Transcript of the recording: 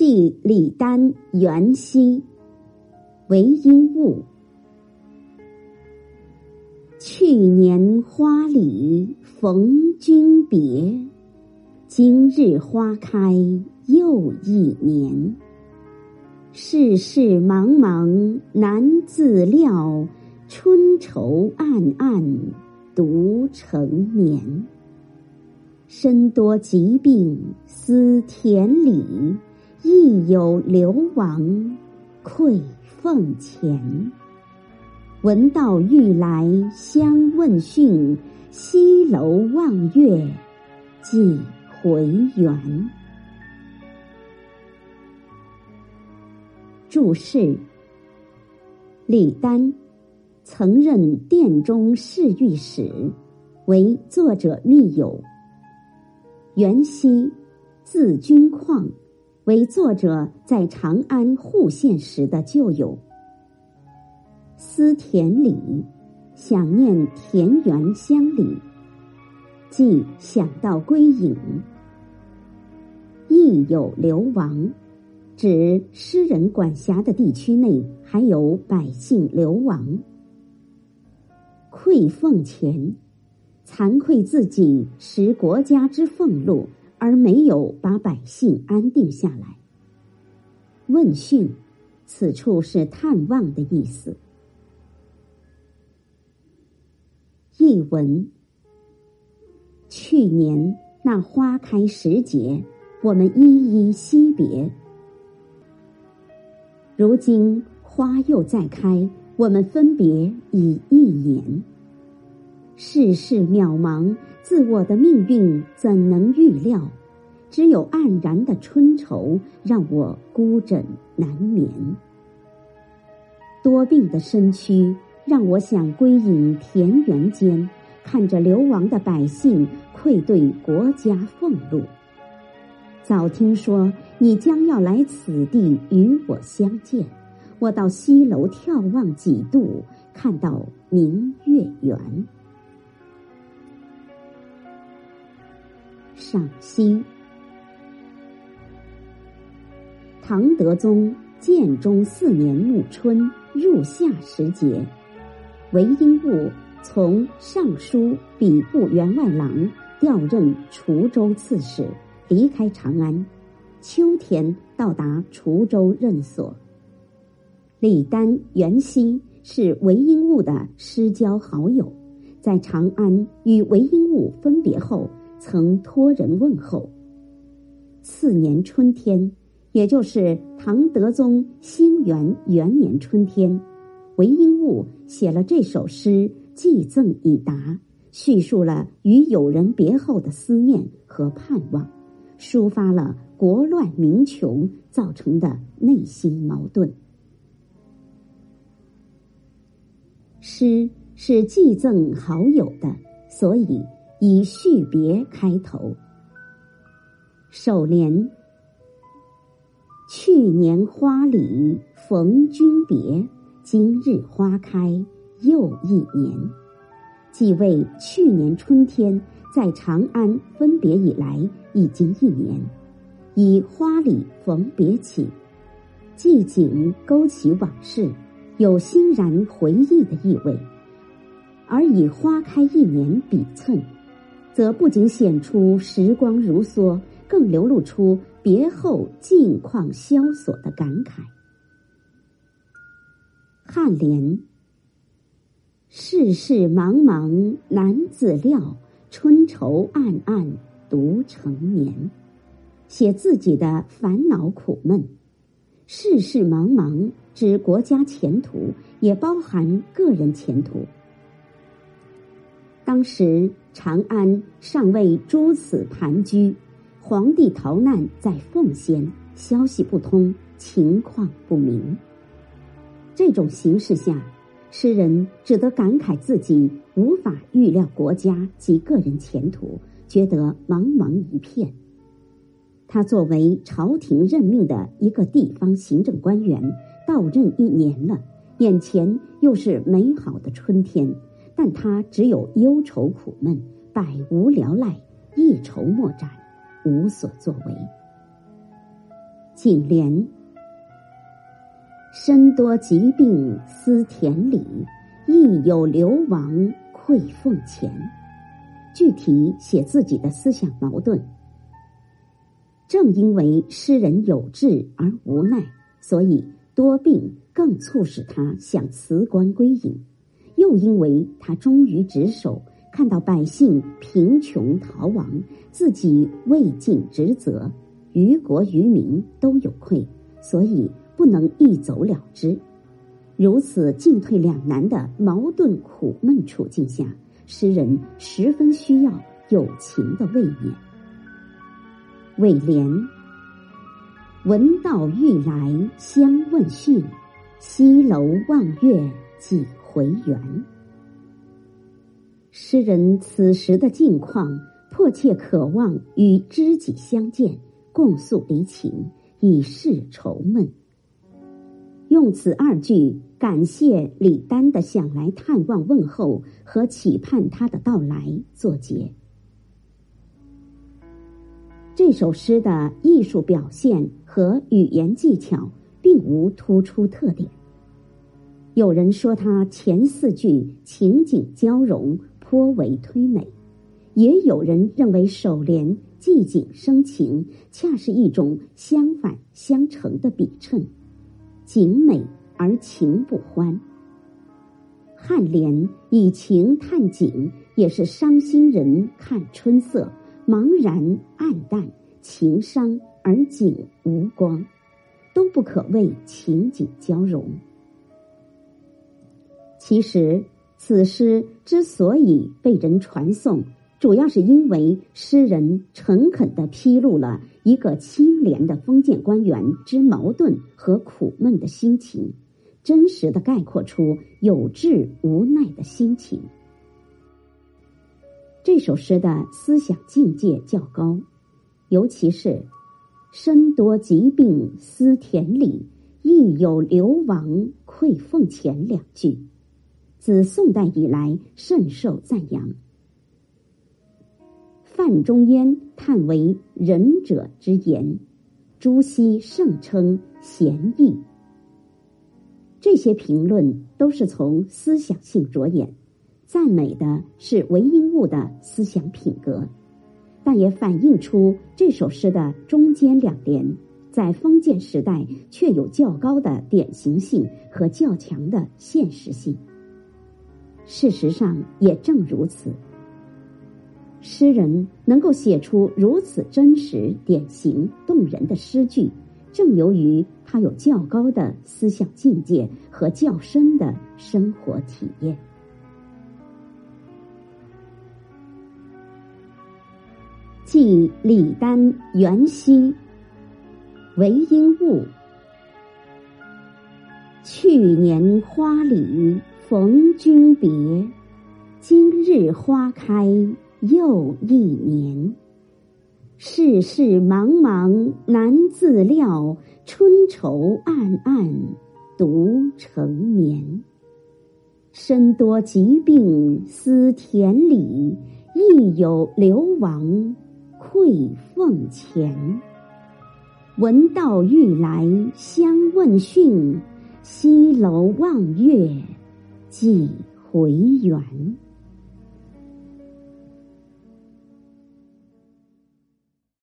即李丹、元熙，为应物。去年花里逢君别，今日花开又一年。世事茫茫难自料，春愁暗暗独成眠。身多疾病思田里，亦有流亡愧俸钱。闻道欲来相问讯，西楼望月几回圆。注释：李丹曾任殿中侍御史，为作者密友。元熙，字君旷，为作者在长安户县时的旧友。思田里，想念田园乡里，即想到归隐。亦有流亡，指诗人管辖的地区内还有百姓流亡。愧俸钱。惭愧自己食国家之俸禄，而没有把百姓安定下来。问讯，此处是探望的意思。译文：去年那花开时节，我们依依惜别；如今花又再开，我们分别已一年。世事渺茫，自我的命运怎能预料？只有黯然的春愁，让我孤枕难眠。多病的身躯，让我想归隐田园间，看着流亡的百姓愧对国家俸禄。早听说你将要来此地与我相见，我到西楼眺望几度，看到明月圆。赏析：唐德宗建中四年暮春入夏时节，韦应物从尚书礼部员外郎调任滁州刺史，离开长安，秋天到达滁州任所。李丹、袁熙是韦应物的私交好友，在长安与韦应物分别后。曾托人问候。次年春天，也就是唐德宗兴元元年春天，韦应物写了这首诗寄赠以达，叙述了与友人别后的思念和盼望，抒发了国乱民穷造成的内心矛盾。诗是寄赠好友的，所以。以续别开头。首联：去年花里逢君别，今日花开又一年，即为去年春天在长安分别以来已经一年，以花里逢别起，寂景勾起往事，有欣然回忆的意味；而以花开一年比衬。则不仅显出时光如梭，更流露出别后境况萧索的感慨。颔联：世事茫茫难自料，春愁暗暗独成眠。写自己的烦恼苦闷。世事茫茫，指国家前途，也包含个人前途。当时长安尚未诸此盘踞，皇帝逃难在奉先，消息不通，情况不明。这种形势下，诗人只得感慨自己无法预料国家及个人前途，觉得茫茫一片。他作为朝廷任命的一个地方行政官员，到任一年了，眼前又是美好的春天。但他只有忧愁苦闷，百无聊赖，一筹莫展，无所作为。颈联：身多疾病思田里，亦有流亡愧俸钱。具体写自己的思想矛盾。正因为诗人有志而无奈，所以多病更促使他向辞官归隐；又因为他忠于职守，看到百姓贫穷逃亡，自己未尽职责，于国于民都有愧，所以不能一走了之。如此进退两难的矛盾苦闷处境下，诗人十分需要友情的慰勉。尾联：闻道欲来相问讯，西楼望月几回圆。诗人此时的境况，迫切渴望与知己相见，共诉离情，以示愁闷。用此二句感谢李丹的想来探望问候和期盼他的到来作结。这首诗的艺术表现和语言技巧并无突出特点。有人说他前四句情景交融，颇为推美；也有人认为首联寂景生情，恰是一种相反相成的比衬，景美而情不欢。颔联以情探景，也是伤心人看春色。茫然黯淡，情伤而景无光，都不可谓情景交融。其实，此诗之所以被人传颂，主要是因为诗人诚恳的披露了一个清廉的封建官员之矛盾和苦闷的心情，真实的概括出有志无奈的心情。这首诗的思想境界较高，尤其是“身多疾病思田里，亦有流亡愧俸钱”两句，自宋代以来甚受赞扬。范仲淹叹为仁者之言，朱熹盛称贤义。这些评论都是从思想性着眼。赞美的是韦应物的思想品格，但也反映出这首诗的中间两联在封建时代却有较高的典型性和较强的现实性。事实上，也正如此。诗人能够写出如此真实、典型、动人的诗句，正由于他有较高的思想境界和较深的生活体验。记李丹元夕，韦应物。去年花里逢君别，今日花开又一年。世事茫茫难自料，春愁暗暗独成眠。身多疾病思田里，亦有流亡。愧俸钱，闻道欲来相问讯，西楼望月几回圆。